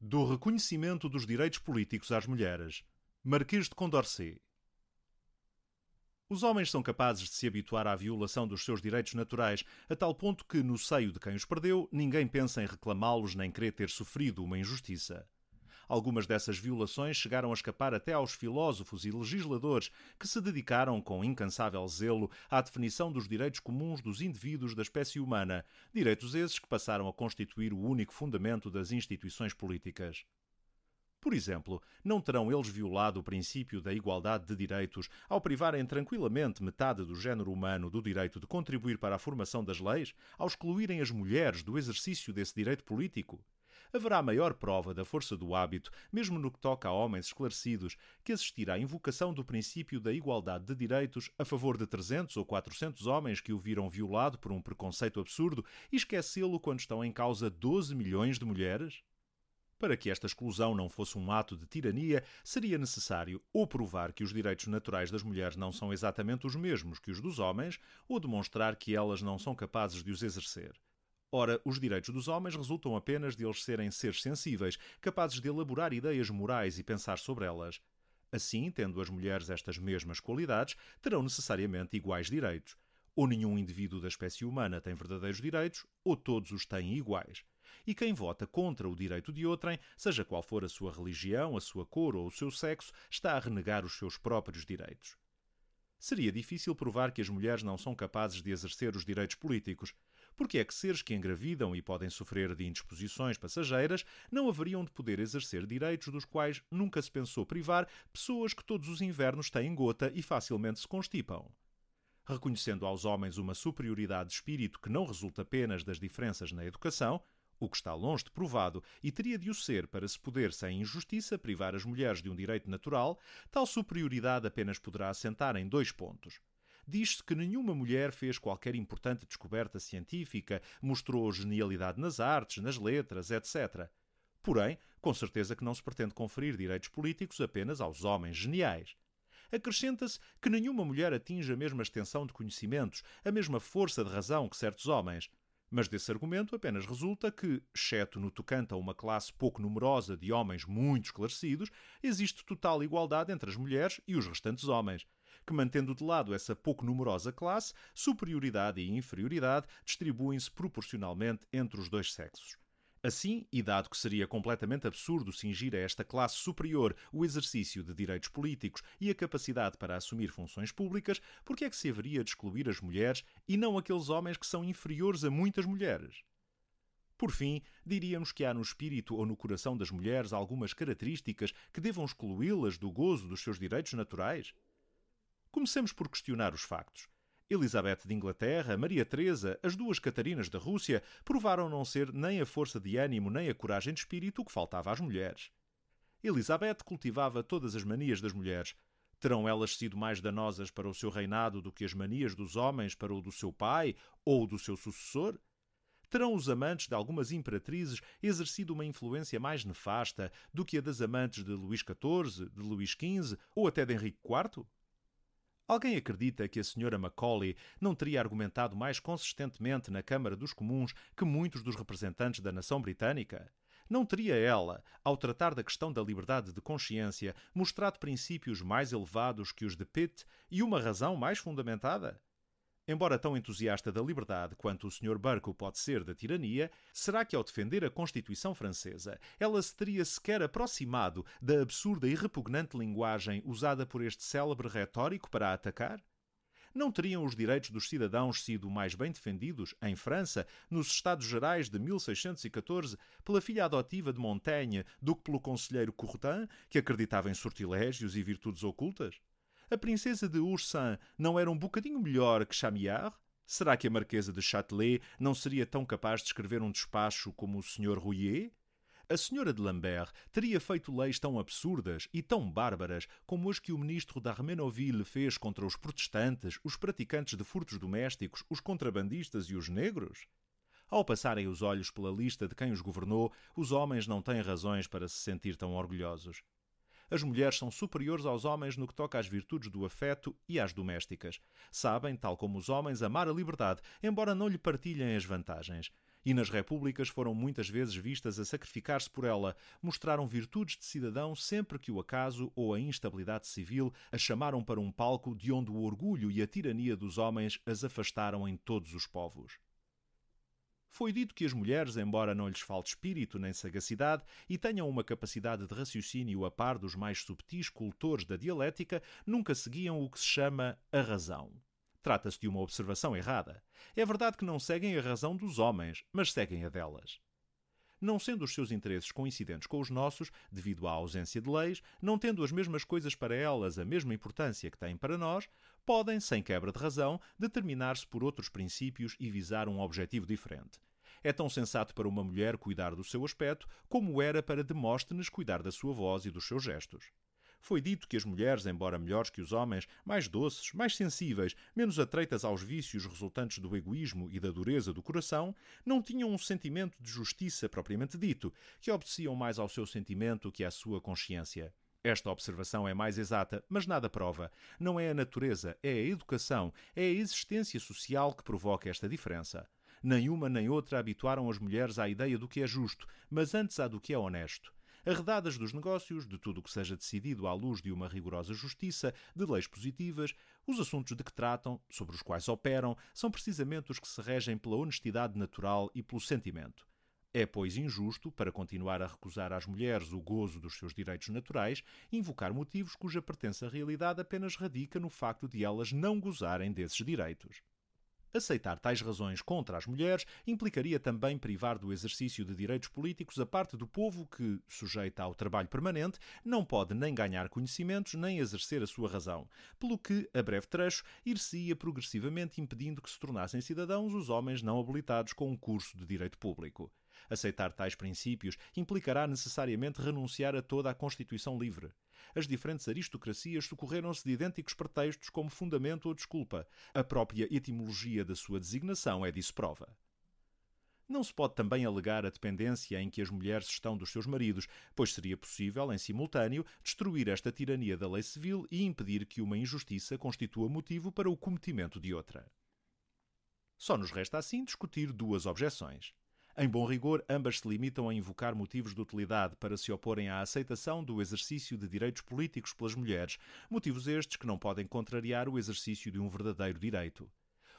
do reconhecimento dos direitos políticos às mulheres. Marquês de Condorcet. Os homens são capazes de se habituar à violação dos seus direitos naturais, a tal ponto que, no seio de quem os perdeu, ninguém pensa em reclamá-los nem querer ter sofrido uma injustiça. Algumas dessas violações chegaram a escapar até aos filósofos e legisladores que se dedicaram com incansável zelo à definição dos direitos comuns dos indivíduos da espécie humana, direitos esses que passaram a constituir o único fundamento das instituições políticas. Por exemplo, não terão eles violado o princípio da igualdade de direitos ao privarem tranquilamente metade do género humano do direito de contribuir para a formação das leis, ao excluírem as mulheres do exercício desse direito político? Haverá maior prova da força do hábito, mesmo no que toca a homens esclarecidos, que assistir à invocação do princípio da igualdade de direitos a favor de 300 ou 400 homens que o viram violado por um preconceito absurdo e esquecê-lo quando estão em causa 12 milhões de mulheres? Para que esta exclusão não fosse um ato de tirania, seria necessário ou provar que os direitos naturais das mulheres não são exatamente os mesmos que os dos homens, ou demonstrar que elas não são capazes de os exercer. Ora, os direitos dos homens resultam apenas de eles serem seres sensíveis, capazes de elaborar ideias morais e pensar sobre elas. Assim, tendo as mulheres estas mesmas qualidades, terão necessariamente iguais direitos. Ou nenhum indivíduo da espécie humana tem verdadeiros direitos, ou todos os têm iguais. E quem vota contra o direito de outrem, seja qual for a sua religião, a sua cor ou o seu sexo, está a renegar os seus próprios direitos. Seria difícil provar que as mulheres não são capazes de exercer os direitos políticos. Porque é que seres que engravidam e podem sofrer de indisposições passageiras não haveriam de poder exercer direitos dos quais nunca se pensou privar pessoas que todos os invernos têm gota e facilmente se constipam? Reconhecendo aos homens uma superioridade de espírito que não resulta apenas das diferenças na educação, o que está longe de provado e teria de o ser para se poder, sem injustiça, privar as mulheres de um direito natural, tal superioridade apenas poderá assentar em dois pontos diz-se que nenhuma mulher fez qualquer importante descoberta científica, mostrou genialidade nas artes, nas letras, etc. Porém, com certeza que não se pretende conferir direitos políticos apenas aos homens geniais. Acrescenta-se que nenhuma mulher atinge a mesma extensão de conhecimentos, a mesma força de razão que certos homens. Mas desse argumento apenas resulta que, exceto no tocante a uma classe pouco numerosa de homens muito esclarecidos, existe total igualdade entre as mulheres e os restantes homens que, mantendo de lado essa pouco numerosa classe, superioridade e inferioridade distribuem-se proporcionalmente entre os dois sexos. Assim, e dado que seria completamente absurdo cingir a esta classe superior o exercício de direitos políticos e a capacidade para assumir funções públicas, por que é que se haveria de excluir as mulheres e não aqueles homens que são inferiores a muitas mulheres? Por fim, diríamos que há no espírito ou no coração das mulheres algumas características que devam excluí-las do gozo dos seus direitos naturais? Comecemos por questionar os factos. Elizabeth de Inglaterra, Maria Teresa, as duas Catarinas da Rússia provaram não ser nem a força de ânimo nem a coragem de espírito que faltava às mulheres. Elizabeth cultivava todas as manias das mulheres. Terão elas sido mais danosas para o seu reinado do que as manias dos homens para o do seu pai ou do seu sucessor? Terão os amantes de algumas imperatrizes exercido uma influência mais nefasta do que a das amantes de Luís XIV, de Luís XV ou até de Henrique IV? Alguém acredita que a senhora Macaulay não teria argumentado mais consistentemente na Câmara dos Comuns que muitos dos representantes da nação britânica? Não teria ela, ao tratar da questão da liberdade de consciência, mostrado princípios mais elevados que os de Pitt e uma razão mais fundamentada? Embora tão entusiasta da liberdade quanto o Sr. Burke pode ser da tirania, será que ao defender a Constituição Francesa ela se teria sequer aproximado da absurda e repugnante linguagem usada por este célebre retórico para a atacar? Não teriam os direitos dos cidadãos sido mais bem defendidos, em França, nos Estados Gerais de 1614, pela filha adotiva de Montaigne do que pelo conselheiro Courtin, que acreditava em sortilégios e virtudes ocultas? A princesa de Oursin não era um bocadinho melhor que Chamillard? Será que a marquesa de Châtelet não seria tão capaz de escrever um despacho como o Sr. Rouillet? A senhora de Lambert teria feito leis tão absurdas e tão bárbaras como as que o ministro d'Armenoville fez contra os protestantes, os praticantes de furtos domésticos, os contrabandistas e os negros? Ao passarem os olhos pela lista de quem os governou, os homens não têm razões para se sentir tão orgulhosos as mulheres são superiores aos homens no que toca às virtudes do afeto e às domésticas. Sabem, tal como os homens, amar a liberdade, embora não lhe partilhem as vantagens. e nas repúblicas foram muitas vezes vistas a sacrificar-se por ela, mostraram virtudes de cidadão sempre que o acaso ou a instabilidade civil a chamaram para um palco de onde o orgulho e a tirania dos homens as afastaram em todos os povos. Foi dito que as mulheres, embora não lhes falte espírito nem sagacidade e tenham uma capacidade de raciocínio a par dos mais subtis cultores da dialética, nunca seguiam o que se chama a razão. Trata-se de uma observação errada. É verdade que não seguem a razão dos homens, mas seguem a delas. Não sendo os seus interesses coincidentes com os nossos, devido à ausência de leis, não tendo as mesmas coisas para elas a mesma importância que têm para nós, podem, sem quebra de razão, determinar-se por outros princípios e visar um objetivo diferente. É tão sensato para uma mulher cuidar do seu aspecto como era para Demóstenes cuidar da sua voz e dos seus gestos. Foi dito que as mulheres, embora melhores que os homens, mais doces, mais sensíveis, menos atreitas aos vícios resultantes do egoísmo e da dureza do coração, não tinham um sentimento de justiça propriamente dito, que obedeciam mais ao seu sentimento que à sua consciência. Esta observação é mais exata, mas nada prova. Não é a natureza, é a educação, é a existência social que provoca esta diferença. Nem uma nem outra habituaram as mulheres à ideia do que é justo, mas antes à do que é honesto arredadas dos negócios, de tudo o que seja decidido à luz de uma rigorosa justiça, de leis positivas, os assuntos de que tratam, sobre os quais operam, são precisamente os que se regem pela honestidade natural e pelo sentimento. É, pois, injusto, para continuar a recusar às mulheres o gozo dos seus direitos naturais, invocar motivos cuja pertença à realidade apenas radica no facto de elas não gozarem desses direitos. Aceitar tais razões contra as mulheres implicaria também privar do exercício de direitos políticos a parte do povo que, sujeita ao trabalho permanente, não pode nem ganhar conhecimentos nem exercer a sua razão, pelo que, a breve trecho, ir-se-ia progressivamente impedindo que se tornassem cidadãos os homens não habilitados com um curso de direito público. Aceitar tais princípios implicará necessariamente renunciar a toda a Constituição livre. As diferentes aristocracias socorreram-se de idênticos pretextos como fundamento ou desculpa. A própria etimologia da sua designação é disso prova. Não se pode também alegar a dependência em que as mulheres estão dos seus maridos, pois seria possível, em simultâneo, destruir esta tirania da lei civil e impedir que uma injustiça constitua motivo para o cometimento de outra. Só nos resta assim discutir duas objeções. Em bom rigor, ambas se limitam a invocar motivos de utilidade para se oporem à aceitação do exercício de direitos políticos pelas mulheres, motivos estes que não podem contrariar o exercício de um verdadeiro direito.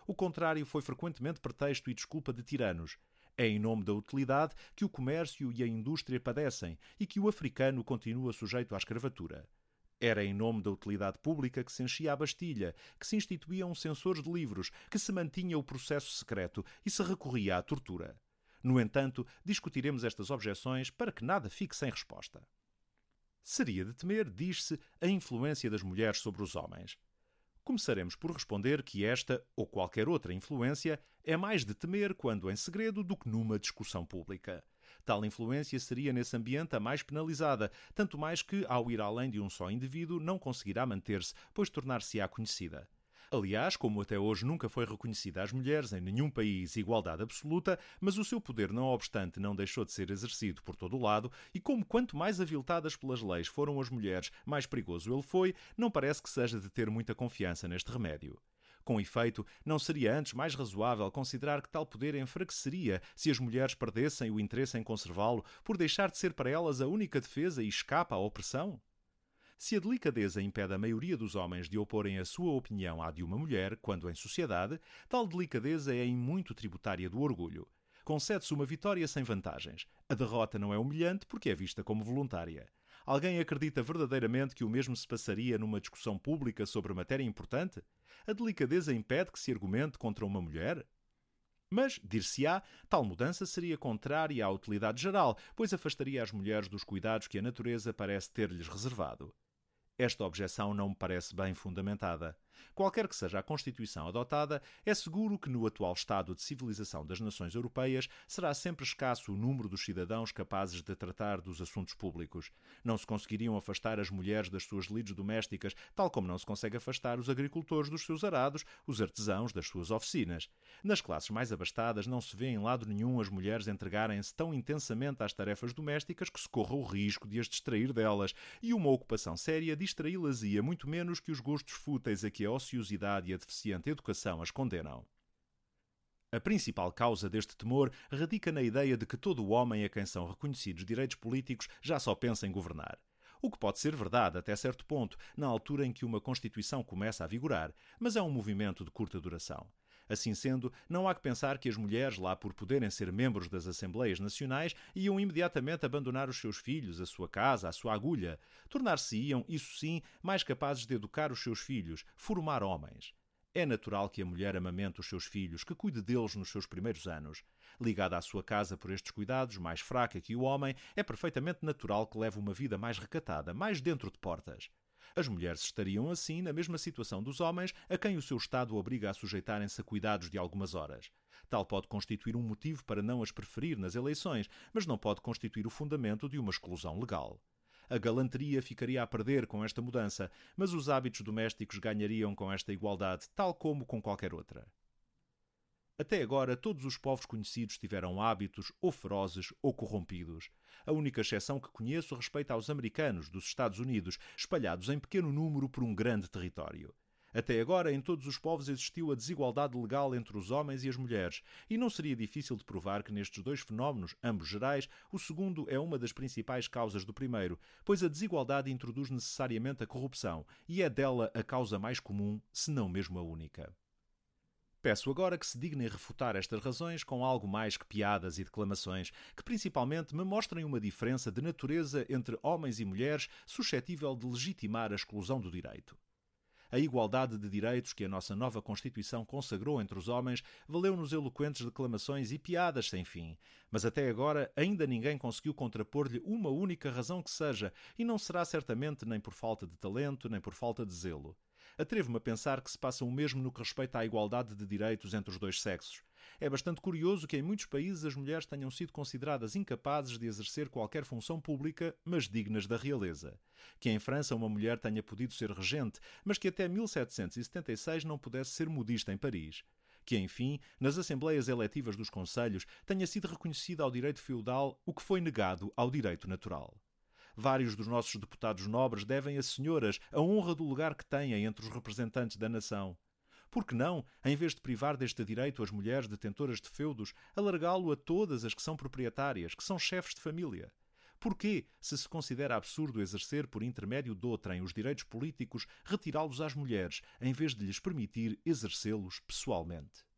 O contrário foi frequentemente pretexto e desculpa de tiranos. É em nome da utilidade que o comércio e a indústria padecem e que o africano continua sujeito à escravatura. Era em nome da utilidade pública que se enchia a Bastilha, que se instituíam censores de livros, que se mantinha o processo secreto e se recorria à tortura. No entanto, discutiremos estas objeções para que nada fique sem resposta. Seria de temer, diz-se, a influência das mulheres sobre os homens. Começaremos por responder que esta ou qualquer outra influência é mais de temer quando em segredo do que numa discussão pública. Tal influência seria nesse ambiente a mais penalizada, tanto mais que, ao ir além de um só indivíduo, não conseguirá manter-se, pois tornar-se-á conhecida. Aliás, como até hoje nunca foi reconhecida às mulheres em nenhum país igualdade absoluta, mas o seu poder, não obstante, não deixou de ser exercido por todo o lado, e como quanto mais aviltadas pelas leis foram as mulheres, mais perigoso ele foi, não parece que seja de ter muita confiança neste remédio. Com efeito, não seria antes mais razoável considerar que tal poder enfraqueceria se as mulheres perdessem o interesse em conservá-lo por deixar de ser para elas a única defesa e escapa à opressão? Se a delicadeza impede a maioria dos homens de oporem a sua opinião à de uma mulher, quando em sociedade, tal delicadeza é em muito tributária do orgulho. Concede-se uma vitória sem vantagens. A derrota não é humilhante porque é vista como voluntária. Alguém acredita verdadeiramente que o mesmo se passaria numa discussão pública sobre matéria importante? A delicadeza impede que se argumente contra uma mulher? Mas, dir-se-á, tal mudança seria contrária à utilidade geral, pois afastaria as mulheres dos cuidados que a natureza parece ter-lhes reservado. Esta objeção não me parece bem fundamentada. Qualquer que seja a Constituição adotada, é seguro que no atual estado de civilização das nações europeias será sempre escasso o número dos cidadãos capazes de tratar dos assuntos públicos. Não se conseguiriam afastar as mulheres das suas lides domésticas, tal como não se consegue afastar os agricultores dos seus arados, os artesãos das suas oficinas. Nas classes mais abastadas não se vê em lado nenhum as mulheres entregarem-se tão intensamente às tarefas domésticas que se corra o risco de as distrair delas, e uma ocupação séria distraí-las-ia muito menos que os gostos fúteis a que a ociosidade e a deficiente educação as condenam. A principal causa deste temor radica na ideia de que todo o homem a quem são reconhecidos direitos políticos já só pensa em governar. O que pode ser verdade até certo ponto, na altura em que uma Constituição começa a vigorar, mas é um movimento de curta duração. Assim sendo, não há que pensar que as mulheres, lá por poderem ser membros das Assembleias Nacionais, iam imediatamente abandonar os seus filhos, a sua casa, a sua agulha. Tornar-se-iam, isso sim, mais capazes de educar os seus filhos, formar homens. É natural que a mulher amamente os seus filhos, que cuide deles nos seus primeiros anos. Ligada à sua casa por estes cuidados, mais fraca que o homem, é perfeitamente natural que leve uma vida mais recatada, mais dentro de portas. As mulheres estariam assim na mesma situação dos homens, a quem o seu Estado obriga a sujeitarem-se a cuidados de algumas horas. Tal pode constituir um motivo para não as preferir nas eleições, mas não pode constituir o fundamento de uma exclusão legal. A galanteria ficaria a perder com esta mudança, mas os hábitos domésticos ganhariam com esta igualdade, tal como com qualquer outra. Até agora, todos os povos conhecidos tiveram hábitos ou ferozes ou corrompidos. A única exceção que conheço respeita aos americanos dos Estados Unidos, espalhados em pequeno número por um grande território. Até agora, em todos os povos existiu a desigualdade legal entre os homens e as mulheres, e não seria difícil de provar que nestes dois fenómenos, ambos gerais, o segundo é uma das principais causas do primeiro, pois a desigualdade introduz necessariamente a corrupção, e é dela a causa mais comum, se não mesmo a única. Peço agora que se dignem refutar estas razões com algo mais que piadas e declamações, que principalmente me mostrem uma diferença de natureza entre homens e mulheres suscetível de legitimar a exclusão do direito. A igualdade de direitos que a nossa nova Constituição consagrou entre os homens valeu-nos eloquentes declamações e piadas sem fim, mas até agora ainda ninguém conseguiu contrapor-lhe uma única razão que seja, e não será certamente nem por falta de talento, nem por falta de zelo. Atrevo-me a pensar que se passa o mesmo no que respeita à igualdade de direitos entre os dois sexos. É bastante curioso que em muitos países as mulheres tenham sido consideradas incapazes de exercer qualquer função pública, mas dignas da realeza. Que em França uma mulher tenha podido ser regente, mas que até 1776 não pudesse ser modista em Paris que, enfim, nas assembleias eletivas dos conselhos tenha sido reconhecido ao direito feudal o que foi negado ao direito natural. Vários dos nossos deputados nobres devem às senhoras a honra do lugar que têm entre os representantes da nação. Por que não, em vez de privar deste direito as mulheres detentoras de feudos, alargá-lo a todas as que são proprietárias, que são chefes de família? Porquê, se se considera absurdo exercer por intermédio de outrem os direitos políticos, retirá-los às mulheres, em vez de lhes permitir exercê-los pessoalmente?